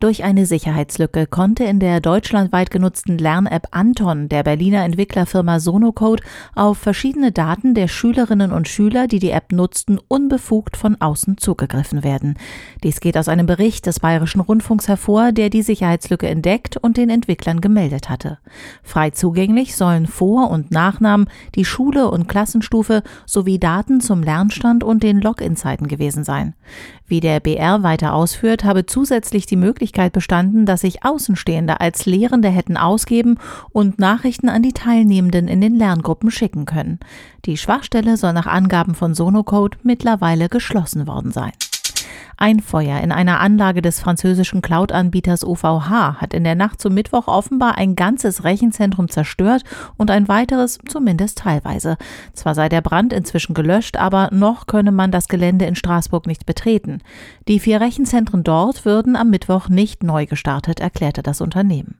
Durch eine Sicherheitslücke konnte in der deutschlandweit genutzten Lern-App Anton der Berliner Entwicklerfirma Sonocode auf verschiedene Daten der Schülerinnen und Schüler, die die App nutzten, unbefugt von außen zugegriffen werden. Dies geht aus einem Bericht des Bayerischen Rundfunks hervor, der die Sicherheitslücke entdeckt und den Entwicklern gemeldet hatte. Frei zugänglich sollen Vor- und Nachnamen, die Schule und Klassenstufe sowie Daten zum Lernstand und den Login-Zeiten gewesen sein. Wie der BR weiter ausführt, habe zusätzlich die Möglichkeit bestanden, dass sich Außenstehende als Lehrende hätten ausgeben und Nachrichten an die Teilnehmenden in den Lerngruppen schicken können. Die Schwachstelle soll nach Angaben von Sonocode mittlerweile geschlossen worden sein. Ein Feuer in einer Anlage des französischen Cloud-Anbieters OVH hat in der Nacht zum Mittwoch offenbar ein ganzes Rechenzentrum zerstört und ein weiteres zumindest teilweise. Zwar sei der Brand inzwischen gelöscht, aber noch könne man das Gelände in Straßburg nicht betreten. Die vier Rechenzentren dort würden am Mittwoch nicht neu gestartet, erklärte das Unternehmen.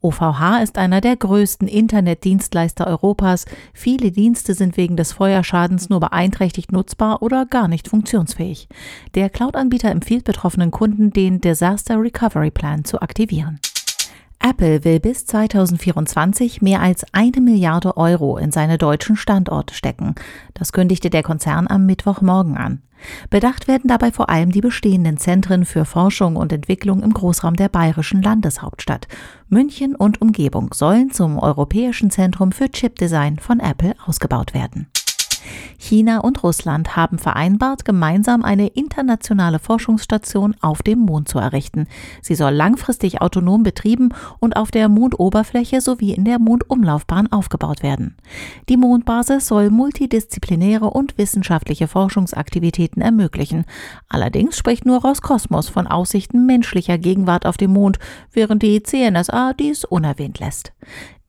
OVH ist einer der größten Internetdienstleister Europas. Viele Dienste sind wegen des Feuerschadens nur beeinträchtigt nutzbar oder gar nicht funktionsfähig. Der Cloud-Anbieter Anbieter empfiehlt betroffenen Kunden, den Disaster Recovery Plan zu aktivieren. Apple will bis 2024 mehr als eine Milliarde Euro in seine deutschen Standorte stecken. Das kündigte der Konzern am Mittwochmorgen an. Bedacht werden dabei vor allem die bestehenden Zentren für Forschung und Entwicklung im Großraum der bayerischen Landeshauptstadt. München und Umgebung sollen zum europäischen Zentrum für Chipdesign von Apple ausgebaut werden. China und Russland haben vereinbart, gemeinsam eine internationale Forschungsstation auf dem Mond zu errichten. Sie soll langfristig autonom betrieben und auf der Mondoberfläche sowie in der Mondumlaufbahn aufgebaut werden. Die Mondbasis soll multidisziplinäre und wissenschaftliche Forschungsaktivitäten ermöglichen. Allerdings spricht nur Roskosmos von Aussichten menschlicher Gegenwart auf dem Mond, während die CNSA dies unerwähnt lässt.